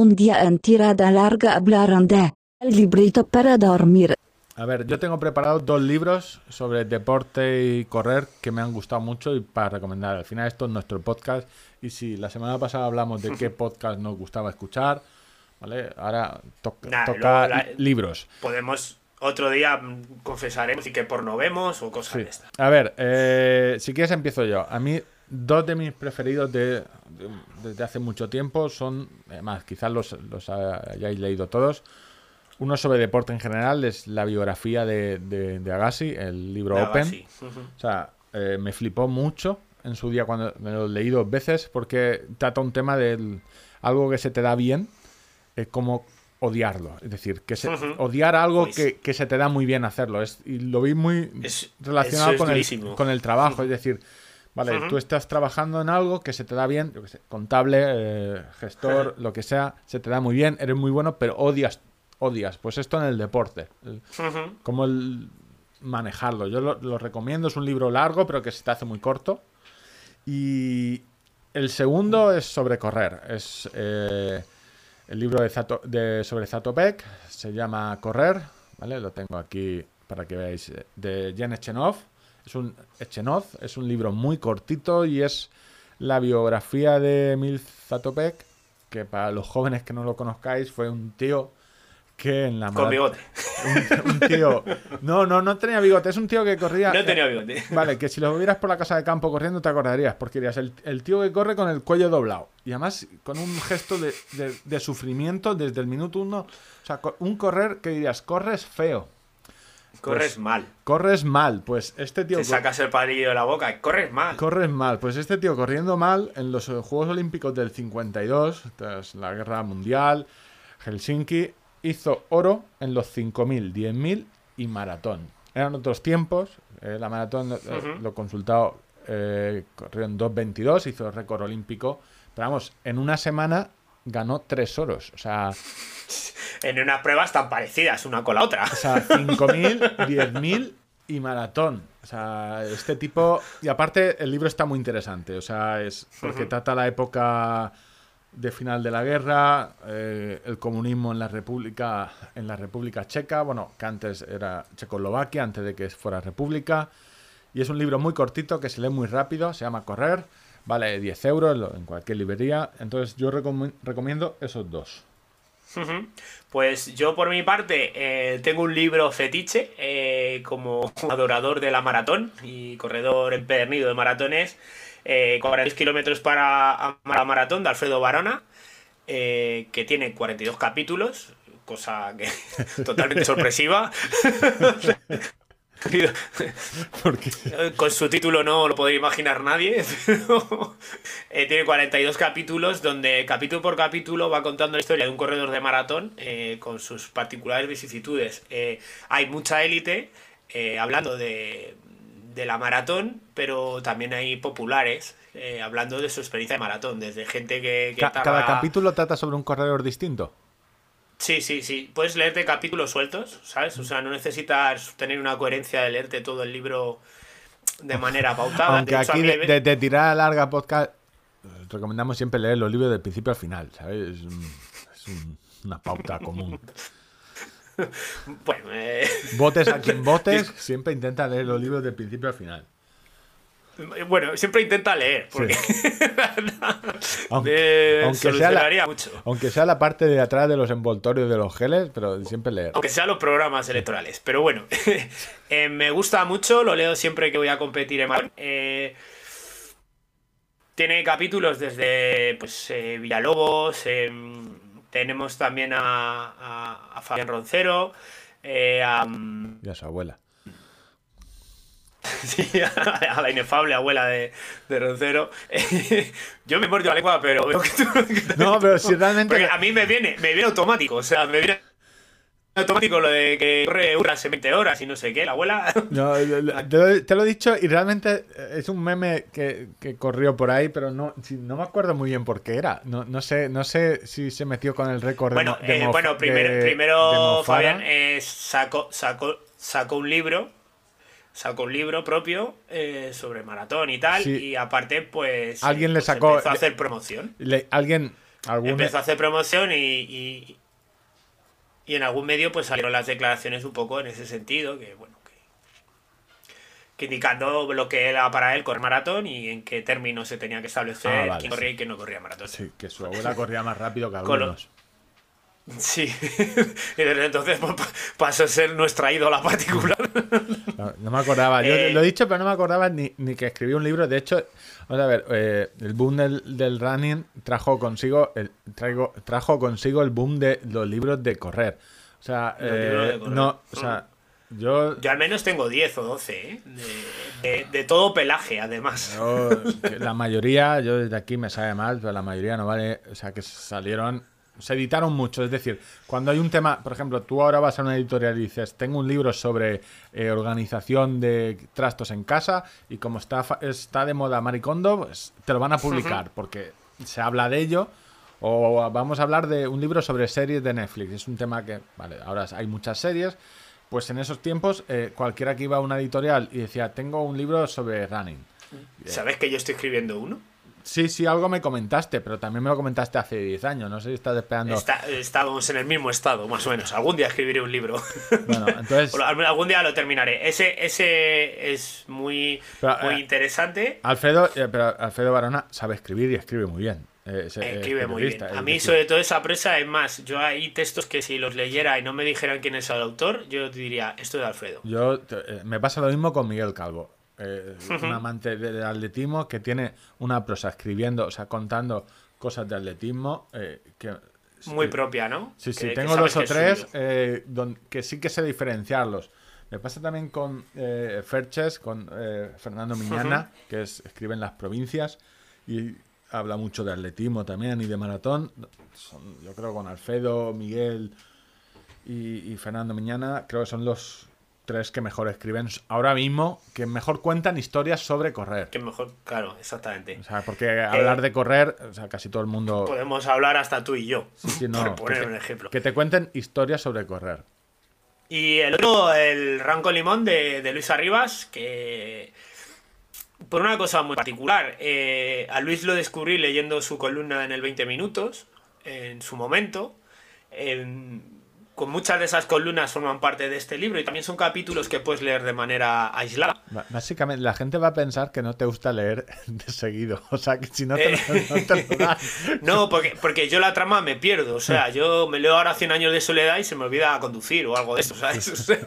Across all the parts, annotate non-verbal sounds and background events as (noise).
Un día en tirada larga hablaron de el librito para dormir. A ver, yo tengo preparados dos libros sobre deporte y correr que me han gustado mucho y para recomendar. Al final esto es nuestro podcast y si la semana pasada hablamos de qué (laughs) podcast nos gustaba escuchar, ¿vale? Ahora to Nah, toca la- libros. Podemos otro día mm, confesaremos y que porno vemos o cosas Sí. de estas. A ver, eh, si quieres empiezo yo. A mí, dos de mis preferidos de, de- desde hace mucho tiempo son, además, quizás los, los hayáis leído todos. Uno sobre deporte en general es la biografía de, de, de Agassi, el libro Open. O sea, eh, me flipó mucho en su día cuando me lo leí dos veces porque trata un tema de algo que se te da bien, es como odiarlo. Es decir, que se- odiar algo Pues- que, que se te da muy bien hacerlo. Es, y lo vi muy Es- relacionado con el, con el trabajo. Es decir, vale, tú estás trabajando en algo que se te da bien, yo qué sé, contable, eh, gestor, lo que sea, se te da muy bien, eres muy bueno, pero odias, odias. Pues esto en el deporte. El- cómo el manejarlo. Yo lo, lo recomiendo, es un libro largo, pero que se te hace muy corto. Y el segundo es sobre correr. Es eh, el libro de Zato- de- sobre Zatopek, se llama Correr, ¿vale? Lo tengo aquí para que veáis, eh, de Jen Echenov. Es un, Echenov, es un libro muy cortito y es la biografía de Emil Zatopek, que para los jóvenes que no lo conozcáis fue un tío que en la Con bigote. un, un tío. No, no, no tenía bigote. Es un tío que corría. No tenía bigote. Vale, que si lo vieras por la casa de campo corriendo te acordarías, porque dirías, el, el tío que corre con el cuello doblado. Y además con un gesto de, de- de sufrimiento desde el minuto uno. O sea, un correr que dirías, corres feo, Corres Pues- mal. corres mal. Pues este tío... Te sacas el palillo de la boca. Corres mal. Corres mal. Pues este tío corriendo mal en los eh, Juegos Olímpicos del 52, tras la Guerra Mundial, Helsinki, hizo oro en los 5.000, 10.000 y maratón. Eran otros tiempos. eh, la maratón, eh, lo consultado, eh, corrió en 2.22, hizo el récord olímpico. Pero vamos, en una semana ganó tres oros. O sea, (laughs) En unas pruebas tan parecidas una con la otra. o sea, 5.000, 10.000 y maratón. O sea, este tipo... Y aparte, el libro está muy interesante. O sea, es porque trata la época de final de la guerra, eh, el comunismo en la República, en la República Checa, bueno, que antes era Checoslovaquia, antes de que fuera República. Y es un libro muy cortito que se lee muy rápido, se llama Correr, vale 10 euros en cualquier librería. Entonces yo recom- recomiendo esos dos. Pues yo por mi parte eh, tengo un libro fetiche eh, como (laughs) adorador de la maratón y corredor empedernido de maratones. Eh, 42 kilómetros para la maratón de Alfredo Barona, eh, que tiene 42 capítulos, cosa que (laughs) totalmente sorpresiva. (laughs) (laughs) Porque Eh, Con su título no lo podría imaginar nadie, (laughs) pero eh, tiene 42 capítulos donde capítulo por capítulo va contando la historia de un corredor de maratón eh, con sus particulares vicisitudes. Eh, hay mucha élite eh, hablando de, de la maratón, pero también hay populares eh, hablando de su experiencia de maratón, desde gente que... que ca- tarda- cada capítulo trata sobre un corredor distinto. Sí, sí, sí. Puedes leerte capítulos sueltos, ¿sabes? O sea, no necesitas tener una coherencia de leerte todo el libro de manera pautada. Aunque De hecho, a aquí mí de, de tirada larga podcast recomendamos siempre leer los libros del principio al final, ¿sabes? Es, un- es un- una pauta común. (laughs) Bueno, eh, Votes a quien (laughs) votes, siempre intenta leer los libros del principio al final. Bueno, siempre intenta leer, porque (laughs) Aunque, (laughs) aunque sea la, mucho. aunque sea la parte de atrás de los envoltorios de los geles, pero siempre leer. Aunque sean los programas electorales. Pero bueno, (laughs) eh, me gusta mucho, lo leo siempre que voy a competir en maratón. Eh, tiene capítulos desde pues, eh, Villalobos, em, tenemos también a, a- a Fabián Roncero, a, Y a su abuela. (laughs) sí, a la inefable abuela de, de Roncero. (laughs) yo me muerto la lengua, pero veo que tú... (laughs) No, pero si realmente... Porque a mí me viene, me viene automático, o sea, me viene automático lo de que corre unas en 20 horas y no sé qué, la abuela... No, te, lo, he dicho y realmente es un meme que, que corrió por ahí, pero no, no me acuerdo muy bien por qué era. No, no sé, no sé si se metió con el récord Bueno, de eh, bueno primero, de- primero. Fabián eh, sacó, sacó, sacó un libro, sacó un libro propio eh, sobre maratón y tal, Sí. y aparte, pues, Alguien le pues sacó- empezó a hacer promoción. Le- alguien Algún- empezó a hacer promoción y, y, y en algún medio pues salieron las declaraciones un poco en ese sentido, que bueno, que, que indicando lo que era para él correr maratón y en qué términos se tenía que establecer Ah, vale, quién corría y quién no corría maratón. Sí, que su abuela corría más rápido que Con lo- algunos. Sí, y (laughs) desde entonces pues, pa- pasó a ser nuestra ídola particular. No, no me acordaba. Yo Eh, lo he dicho, pero no me acordaba ni, ni que escribí un libro. De hecho, vamos a ver, eh, el boom del, del running trajo consigo el, traigo, trajo consigo el boom de los libros de correr. O sea, eh, correr. no, o sea, yo, Yo al menos tengo 10 o 12, ¿eh? de, de- de todo pelaje además. yo- la mayoría, yo desde aquí me sabe mal, pero la mayoría no vale. O sea, que salieron, se editaron mucho. Es decir, cuando hay un tema, por ejemplo, tú ahora vas a una editorial y dices, tengo un libro sobre eh, organización de trastos en casa y como está, está de moda Maricondo, pues te lo van a publicar porque se habla de ello. O vamos a hablar de un libro sobre series de Netflix. Es un tema que, vale, ahora hay muchas series. Pues en esos tiempos, eh, cualquiera que iba a una editorial y decía, tengo un libro sobre running. ¿Sabes que yo estoy escribiendo uno? Sí, sí, algo me comentaste, pero también me lo comentaste hace 10 años. No sé si estás esperando. Está- estábamos en el mismo estado, más o menos. Algún día escribiré un libro. Bueno, (laughs) entonces- algún día lo terminaré. Ese, ese es muy, Pero, muy eh, interesante. Alfredo, eh, pero Alfredo Barona sabe escribir y escribe muy bien. Eh, es- es Escribe muy bien. A mí, sobre todo esa presa, es más, yo hay textos que si los leyera y no me dijeran quién es el autor, yo diría, esto es de Alfredo. Yo me pasa lo mismo con Miguel Calvo. Eh, un amante de- del atletismo que tiene una prosa escribiendo, o sea, contando cosas de atletismo eh, que Muy propia, ¿no? Sí, sí, Que- tengo dos o tres eh, don- que sí que sé diferenciarlos. Me pasa también con eh, Ferches, con eh, Fernando Miñana, que es, escribe en las provincias y habla mucho de atletismo también y de maratón. Son, yo creo con Alfredo, Miguel y, y Fernando Miñana, creo que son los tres que mejor escriben ahora mismo, que mejor cuentan historias sobre correr. Que mejor, claro, exactamente. O sea, porque hablar de correr, o sea, casi todo el mundo... Podemos hablar hasta tú y yo. Sí, no, por poner te- un ejemplo. Que te cuenten historias sobre correr. Y el otro, el Ranco Limón de, de Luis Arribas, que por una cosa muy particular, eh, a Luis lo descubrí leyendo su columna en el 20 minutos, en su momento. en- con muchas de esas columnas forman parte de este libro y también son capítulos que puedes leer de manera aislada. Básicamente, la gente va a pensar que no te gusta leer (laughs) de seguido. O sea, que si no te, lo- Eh. no te lo dan. (laughs) No, porque, porque yo la trama me pierdo. O sea, yo me leo ahora 100 años de soledad y se me olvida conducir o algo de eso, ¿sabes? (laughs) O sea,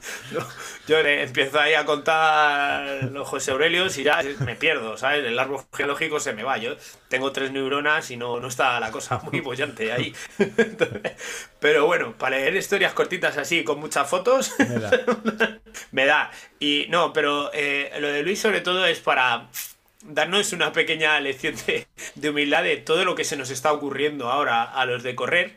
(laughs) yo, yo le empiezo ahí a contar los José Aurelios y ya me pierdo, ¿sabes? El árbol geológico se me va. Yo tengo tres neuronas y no, no está la cosa (laughs) muy bollante ahí. (laughs) Pero bueno, para leer historias cortitas así, con muchas fotos, Me da. me da. Y no, pero eh, lo de Luis sobre todo es para darnos una pequeña lección de, de humildad de todo lo que se nos está ocurriendo ahora a los de correr.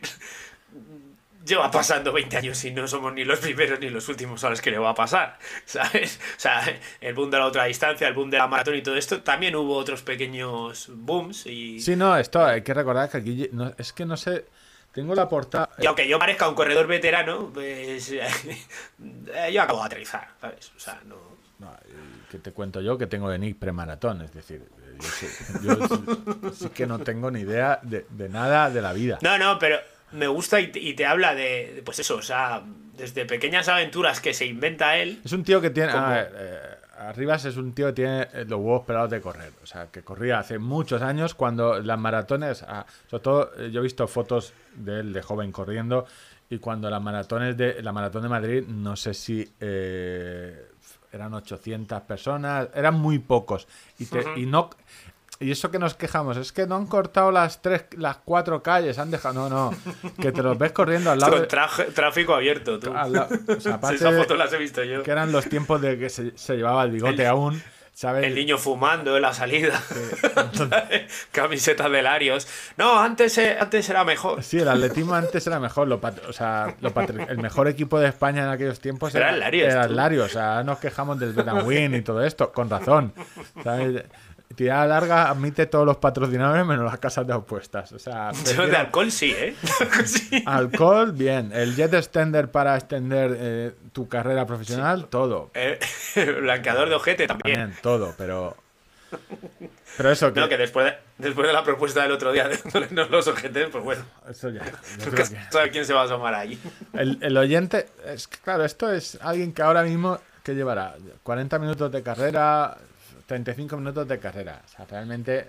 Lleva pasando 20 años y no somos ni los primeros ni los últimos a los que le va a pasar, (laughs) ¿sabes? O sea, el boom de la otra distancia, el boom de la maratón y todo esto, también hubo otros pequeños booms y... Sí, no, esto hay que recordar que aquí no- es que no sé. Tengo la portada. Y aunque yo parezca un corredor veterano, pues (laughs) yo acabo de aterrizar, ¿sabes? O sea, no... No, que te cuento yo que tengo de Nick premaratón, es decir, eh, yo, sí, yo (laughs) sí- sí que no tengo ni idea de, de nada de la vida. No, no, pero me gusta y te, y te habla de, de, pues eso, o sea, desde pequeñas aventuras que se inventa él. Es un tío que tiene. ¿Cómo? A ver, eh, Arribas es un tío que tiene eh, los huevos pelados de correr. O sea, que corría hace muchos años cuando las maratones. ah, sobre todo, eh, yo he visto fotos de él de joven corriendo. Y cuando las maratones de. La maratón de Madrid, no sé si. eh, eran 800 personas. Eran muy pocos. Y, te- y no. Y eso que nos quejamos, es que no han cortado las tres, las cuatro calles, han dejado. No, no. Que te los ves corriendo al (laughs) lado. Con traje- tráfico abierto, tú. o sea, (laughs) aparte fotos las he visto yo. que eran los tiempos de que se, se llevaba el bigote El- aún, ¿sabes? El niño fumando en la salida. (laughs) Camisetas de Larios. No, antes, eh, antes era mejor. Sí, el atletismo antes era mejor. Lo pat- o sea, lo patri- el mejor equipo de España en aquellos tiempos Era el Larios, Era el. Larios. O sea, nos quejamos del Betanwin y todo esto, con razón. ¿sabes? Tirada larga admite todos los patrocinadores menos las casas de apuestas. O sea, (laughs) Yo de alcohol sí, ¿eh? (laughs) Alcohol, bien. El jet extender para extender eh, tu carrera profesional, todo. Eh, El (laughs) blanqueador de ojete también. También, todo, pero. Pero eso, que, No, que después de, Después de la propuesta del otro día de no los OGT, pues bueno. Eso ya. Nunca que- sabe quién se va a asomar ahí. El, el oyente, es que claro, esto es alguien que ahora mismo, que llevará? 40 minutos de carrera, 35 minutos de carrera. O sea, realmente,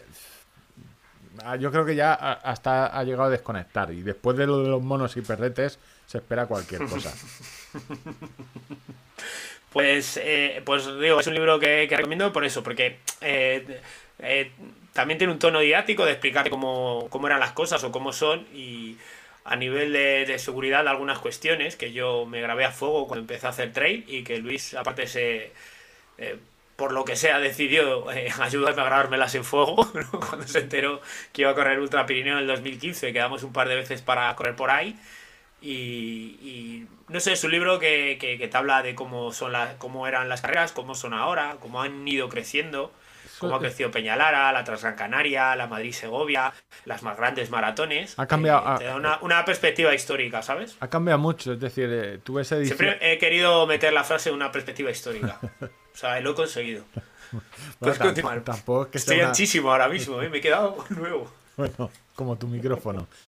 ah, yo creo que ya hasta ha llegado a desconectar. Y después de lo de los monos y perretes, se espera cualquier cosa. (laughs) Pues, eh, pues digo, es un libro que, recomiendo por eso, porque eh, eh, también tiene un tono didáctico de explicar cómo, cómo eran las cosas o cómo son y a nivel de, de seguridad algunas cuestiones que yo me grabé a fuego cuando empecé a hacer trail y que Luis aparte se... por lo que sea, decidió eh, ayudarme a grabármelas en fuego (laughs) ¿no? cuando se enteró que iba a correr Ultra Pirineo en el 2015. Quedamos un par de veces para correr por ahí. Y, y, no sé, es un libro que, que- que te habla de cómo son las, cómo eran las carreras, cómo son ahora, cómo han ido creciendo, cómo ha crecido Peñalara, la Transgran Canaria, la Madrid-Segovia, las más grandes maratones. Ha cambiado, Eh, te da una, una perspectiva histórica, ¿sabes? Ha cambiado mucho, es decir, eh, tú esa edición... Siempre he querido meter la frase una perspectiva histórica. (laughs) O sea, lo he conseguido. (laughs) Bueno, tampoco- tampoco es que Estoy una- anchísimo ahora mismo, ¿eh? me he quedado (laughs) nuevo. Bueno, como tu micrófono.